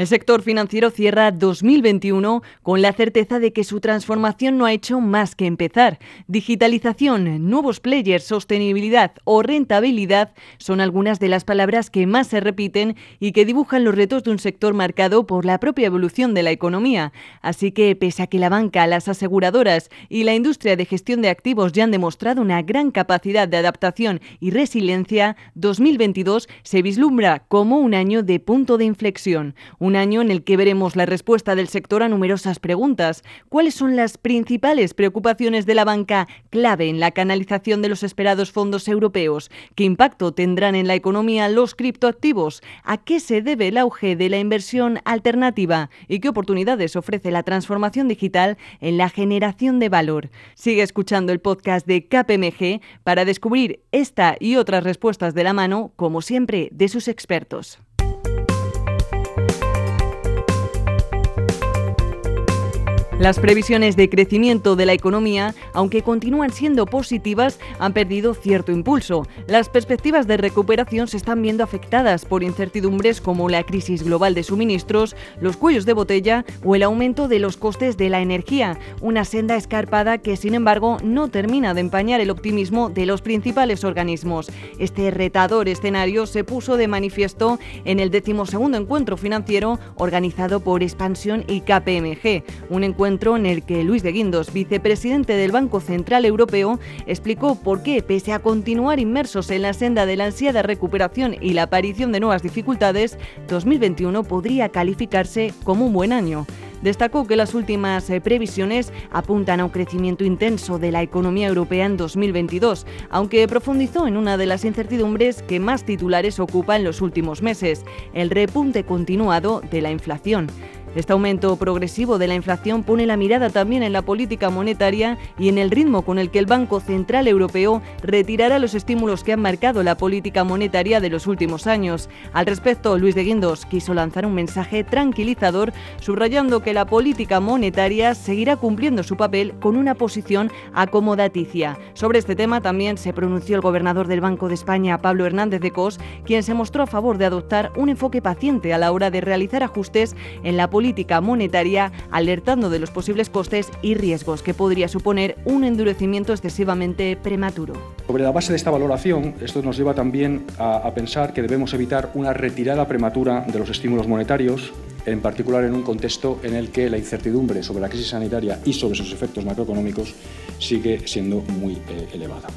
El sector financiero cierra 2021 con la certeza de que su transformación no ha hecho más que empezar. Digitalización, nuevos players, sostenibilidad o rentabilidad son algunas de las palabras que más se repiten y que dibujan los retos de un sector marcado por la propia evolución de la economía. Así que, pese a que la banca, las aseguradoras y la industria de gestión de activos ya han demostrado una gran capacidad de adaptación y resiliencia, 2022 se vislumbra como un año de punto de inflexión año en el que veremos la respuesta del sector a numerosas preguntas. ¿Cuáles son las principales preocupaciones de la banca clave en la canalización de los esperados fondos europeos? ¿Qué impacto tendrán en la economía los criptoactivos? ¿A qué se debe el auge de la inversión alternativa? ¿Y qué oportunidades ofrece la transformación digital en la generación de valor? Sigue escuchando el podcast de KPMG para descubrir esta y otras respuestas de la mano, como siempre, de sus expertos. Las previsiones de crecimiento de la economía, aunque continúan siendo positivas, han perdido cierto impulso. Las perspectivas de recuperación se están viendo afectadas por incertidumbres como la crisis global de suministros, los cuellos de botella o el aumento de los costes de la energía, una senda escarpada que sin embargo no termina de empañar el optimismo de los principales organismos. Este retador escenario se puso de manifiesto en el decimosegundo encuentro financiero organizado por Expansión y KPMG, un encuentro en el que Luis de Guindos, vicepresidente del Banco Central Europeo, explicó por qué, pese a continuar inmersos en la senda de la ansiada recuperación y la aparición de nuevas dificultades, 2021 podría calificarse como un buen año. Destacó que las últimas eh, previsiones apuntan a un crecimiento intenso de la economía europea en 2022, aunque profundizó en una de las incertidumbres que más titulares ocupa en los últimos meses, el repunte continuado de la inflación. Este aumento progresivo de la inflación pone la mirada también en la política monetaria y en el ritmo con el que el Banco Central Europeo retirará los estímulos que han marcado la política monetaria de los últimos años. Al respecto, Luis de Guindos quiso lanzar un mensaje tranquilizador, subrayando que la política monetaria seguirá cumpliendo su papel con una posición acomodaticia. Sobre este tema también se pronunció el gobernador del Banco de España, Pablo Hernández de Cos, quien se mostró a favor de adoptar un enfoque paciente a la hora de realizar ajustes en la política política monetaria, alertando de los posibles costes y riesgos que podría suponer un endurecimiento excesivamente prematuro. Sobre la base de esta valoración, esto nos lleva también a, pensar que debemos evitar una retirada prematura de los estímulos monetarios en particular en un contexto en el que la incertidumbre sobre la crisis sanitaria y sobre sus efectos macroeconómicos sigue siendo muy eh, elevada.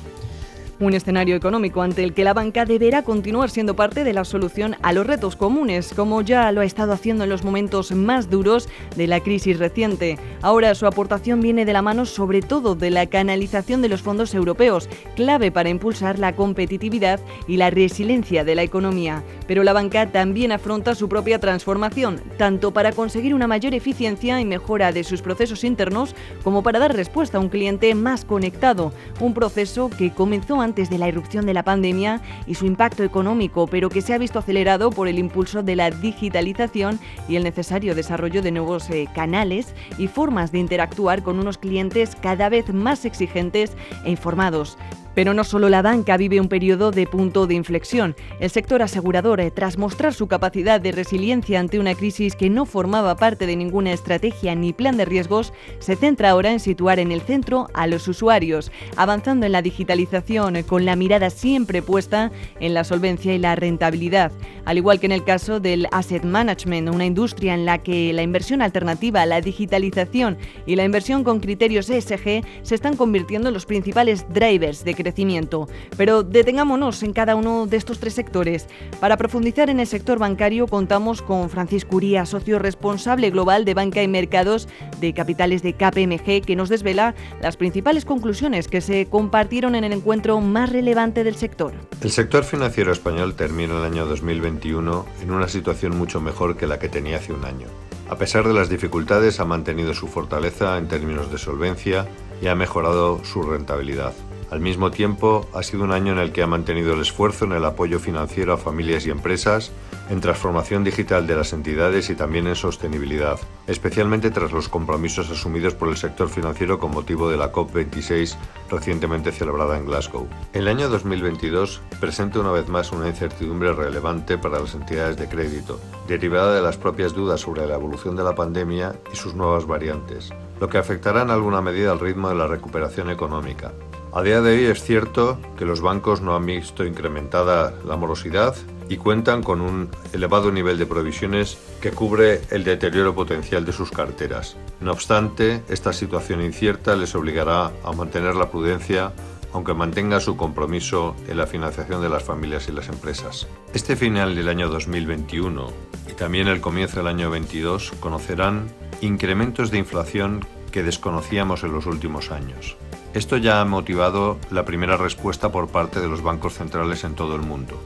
Un escenario económico ante el que la banca deberá continuar siendo parte de la solución a los retos comunes, como ya lo ha estado haciendo en los momentos más duros de la crisis reciente. Ahora su aportación viene de la mano sobre todo de la canalización de los fondos europeos, clave para impulsar la competitividad y la resiliencia de la economía. Pero la banca también afronta su propia transformación, tanto para conseguir una mayor eficiencia y mejora de sus procesos internos, como para dar respuesta a un cliente más conectado, un proceso que comenzó antes de la irrupción de la pandemia y su impacto económico, pero que se ha visto acelerado por el impulso de la digitalización y el necesario desarrollo de nuevos eh, canales y formas de interactuar con unos clientes cada vez más exigentes e informados. Pero no solo la banca vive un periodo de punto de inflexión. El sector asegurador, eh, tras mostrar su capacidad de resiliencia ante una crisis que no formaba parte de ninguna estrategia ni plan de riesgos, se centra ahora en situar en el centro a los usuarios, avanzando en la digitalización eh, con la mirada siempre puesta en la solvencia y la rentabilidad. Al igual que en el caso del asset management, una industria en la que la inversión alternativa, la digitalización y la inversión con criterios ESG se están convirtiendo en los principales drivers de crecimiento. Pero detengámonos en cada uno de estos tres sectores. Para profundizar en el sector bancario contamos con Francisco Uría, socio responsable global de banca y mercados de capitales de KPMG, que nos desvela las principales conclusiones que se compartieron en el encuentro más relevante del sector. El sector financiero español termina el año 2021 en una situación mucho mejor que la que tenía hace un año. A pesar de las dificultades, ha mantenido su fortaleza en términos de solvencia y ha mejorado su rentabilidad. Al mismo tiempo, ha sido un año en el que ha mantenido el esfuerzo en el apoyo financiero a familias y empresas en transformación digital de las entidades y también en sostenibilidad, especialmente tras los compromisos asumidos por el sector financiero con motivo de la COP26 recientemente celebrada en Glasgow. El año 2022 presenta una vez más una incertidumbre relevante para las entidades de crédito, derivada de las propias dudas sobre la evolución de la pandemia y sus nuevas variantes, lo que afectará en alguna medida al ritmo de la recuperación económica. A día de hoy es cierto que los bancos no han visto incrementada la morosidad y cuentan con un elevado nivel de provisiones que cubre el deterioro potencial de sus carteras. No obstante, esta situación incierta les obligará a mantener la prudencia aunque mantenga su compromiso en la financiación de las familias y las empresas. Este final del año 2021 y también el comienzo del año 2022 conocerán incrementos de inflación que desconocíamos en los últimos años. Esto ya ha motivado la primera respuesta por parte de los bancos centrales en todo el mundo.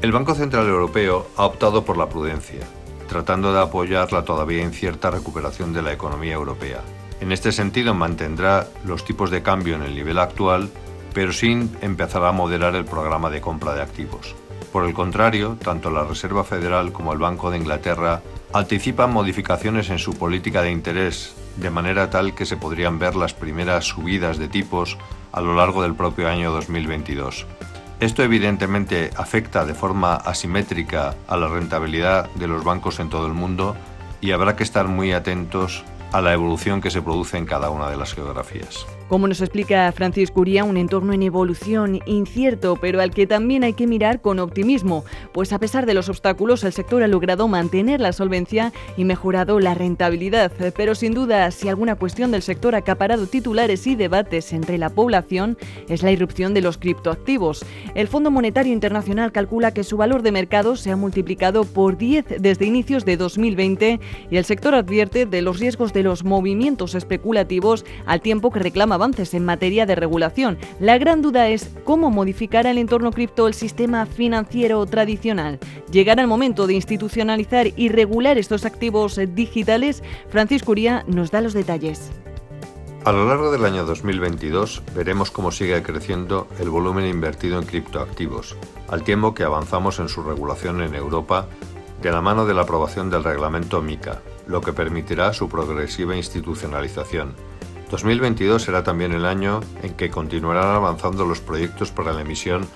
El Banco Central Europeo ha optado por la prudencia, tratando de apoyar la todavía incierta recuperación de la economía europea. En este sentido, mantendrá los tipos de cambio en el nivel actual, pero sin empezar a moderar el programa de compra de activos. Por el contrario, tanto la Reserva Federal como el Banco de Inglaterra anticipan modificaciones en su política de interés, de manera tal que se podrían ver las primeras subidas de tipos a lo largo del propio año 2022. Esto evidentemente afecta de forma asimétrica a la rentabilidad de los bancos en todo el mundo y habrá que estar muy atentos a la evolución que se produce en cada una de las geografías. Como nos explica Francis Curía, un entorno en evolución incierto, pero al que también hay que mirar con optimismo, pues a pesar de los obstáculos, el sector ha logrado mantener la solvencia y mejorado la rentabilidad. Pero sin duda, si alguna cuestión del sector ha acaparado titulares y debates entre la población, es la irrupción de los criptoactivos. El Fondo Monetario Internacional calcula que su valor de mercado se ha multiplicado por 10 desde inicios de 2020 y el sector advierte de los riesgos de los movimientos especulativos al tiempo que reclama avances en materia de regulación. La gran duda es cómo modificará el entorno cripto el sistema financiero tradicional. ¿Llegará el momento de institucionalizar y regular estos activos digitales? Francisco Uría nos da los detalles. A lo largo del año 2022 veremos cómo sigue creciendo el volumen invertido en criptoactivos, al tiempo que avanzamos en su regulación en Europa de la mano de la aprobación del reglamento MICA, lo que permitirá su progresiva institucionalización 2022 será también el año en que continuarán avanzando los proyectos para la emisión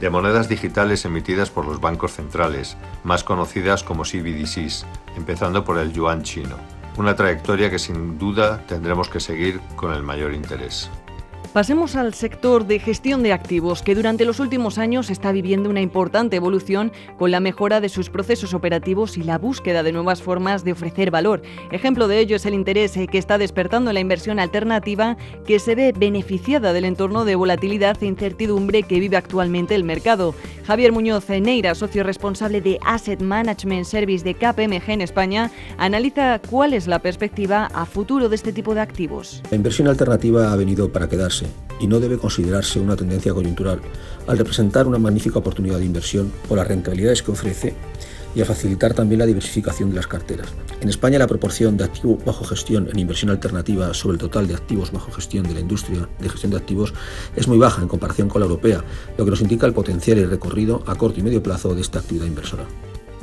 de monedas digitales emitidas por los bancos centrales, más conocidas como CBDCs, empezando por el yuan chino, una trayectoria que sin duda tendremos que seguir con el mayor interés. Pasemos al sector de gestión de activos, que durante los últimos años está viviendo una importante evolución con la mejora de sus procesos operativos y la búsqueda de nuevas formas de ofrecer valor. Ejemplo de ello es el interés que está despertando la inversión alternativa, que se ve beneficiada del entorno de volatilidad e incertidumbre que vive actualmente el mercado. Javier Muñoz Neira, socio responsable de Asset Management Service de KPMG en España, analiza cuál es la perspectiva a futuro de este tipo de activos. La inversión alternativa ha venido para quedarse y no debe considerarse una tendencia coyuntural, al representar una magnífica oportunidad de inversión por las rentabilidades que ofrece y a facilitar también la diversificación de las carteras. En España la proporción de activo bajo gestión en inversión alternativa sobre el total de activos bajo gestión de la industria de gestión de activos es muy baja en comparación con la europea, lo que nos indica el potencial y recorrido a corto y medio plazo de esta actividad inversora.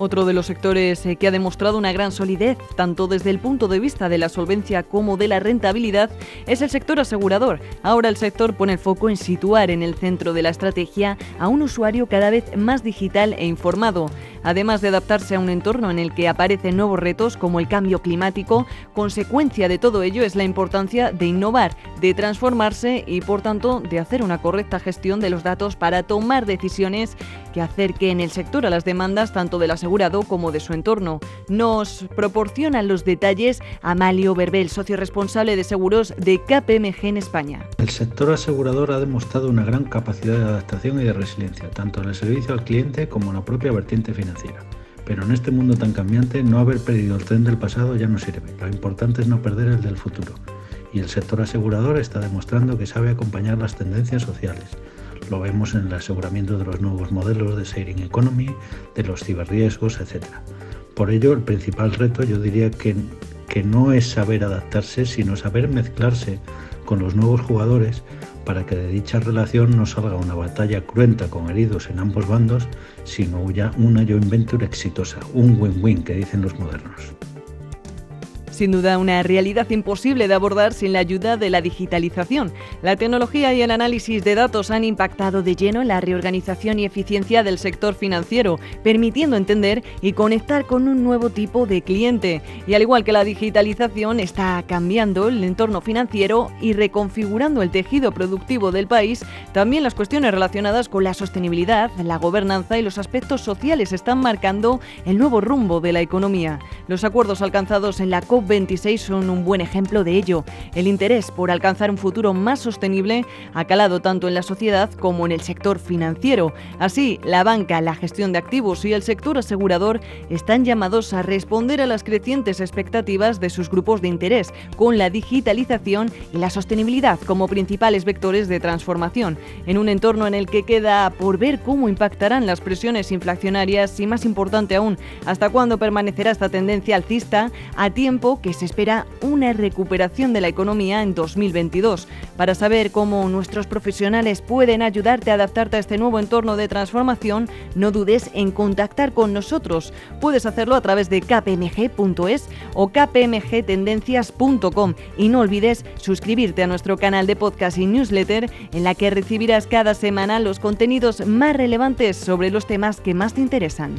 Otro de los sectores eh, que ha demostrado una gran solidez, tanto desde el punto de vista de la solvencia como de la rentabilidad, es el sector asegurador. Ahora el sector pone el foco en situar en el centro de la estrategia a un usuario cada vez más digital e informado. Además de adaptarse a un entorno en el que aparecen nuevos retos como el cambio climático, consecuencia de todo ello es la importancia de innovar, de transformarse y por tanto de hacer una correcta gestión de los datos para tomar decisiones que acerquen el sector a las demandas tanto de la seguridad como de su entorno. Nos proporcionan los detalles Amalio Verbel, socio responsable de seguros de KPMG en España. El sector asegurador ha demostrado una gran capacidad de adaptación y de resiliencia, tanto en el servicio al cliente como en la propia vertiente financiera. Pero en este mundo tan cambiante, no haber perdido el tren del pasado ya no sirve. Lo importante es no perder el del futuro. Y el sector asegurador está demostrando que sabe acompañar las tendencias sociales lo vemos en el aseguramiento de los nuevos modelos de sharing economy, de los ciberriesgos, etc. Por ello, el principal reto yo diría que, que no es saber adaptarse, sino saber mezclarse con los nuevos jugadores para que de dicha relación no salga una batalla cruenta con heridos en ambos bandos, sino ya una joint venture exitosa, un win-win que dicen los modernos. Sin duda, una realidad imposible de abordar sin la ayuda de la digitalización. La tecnología y el análisis de datos han impactado de lleno en la reorganización y eficiencia del sector financiero, permitiendo entender y conectar con un nuevo tipo de cliente. Y al igual que la digitalización está cambiando el entorno financiero y reconfigurando el tejido productivo del país, también las cuestiones relacionadas con la sostenibilidad, la gobernanza y los aspectos sociales están marcando el nuevo rumbo de la economía. Los acuerdos alcanzados en la COP 26 son un buen ejemplo de ello. El interés por alcanzar un futuro más sostenible ha calado tanto en la sociedad como en el sector financiero. Así, la banca, la gestión de activos y el sector asegurador están llamados a responder a las crecientes expectativas de sus grupos de interés, con la digitalización y la sostenibilidad como principales vectores de transformación, en un entorno en el que queda por ver cómo impactarán las presiones inflacionarias y, más importante aún, hasta cuándo permanecerá esta tendencia alcista a tiempo que se espera una recuperación de la economía en 2022. Para saber cómo nuestros profesionales pueden ayudarte a adaptarte a este nuevo entorno de transformación, no dudes en contactar con nosotros. Puedes hacerlo a través de kpmg.es o kpmgtendencias.com y no olvides suscribirte a nuestro canal de podcast y newsletter en la que recibirás cada semana los contenidos más relevantes sobre los temas que más te interesan.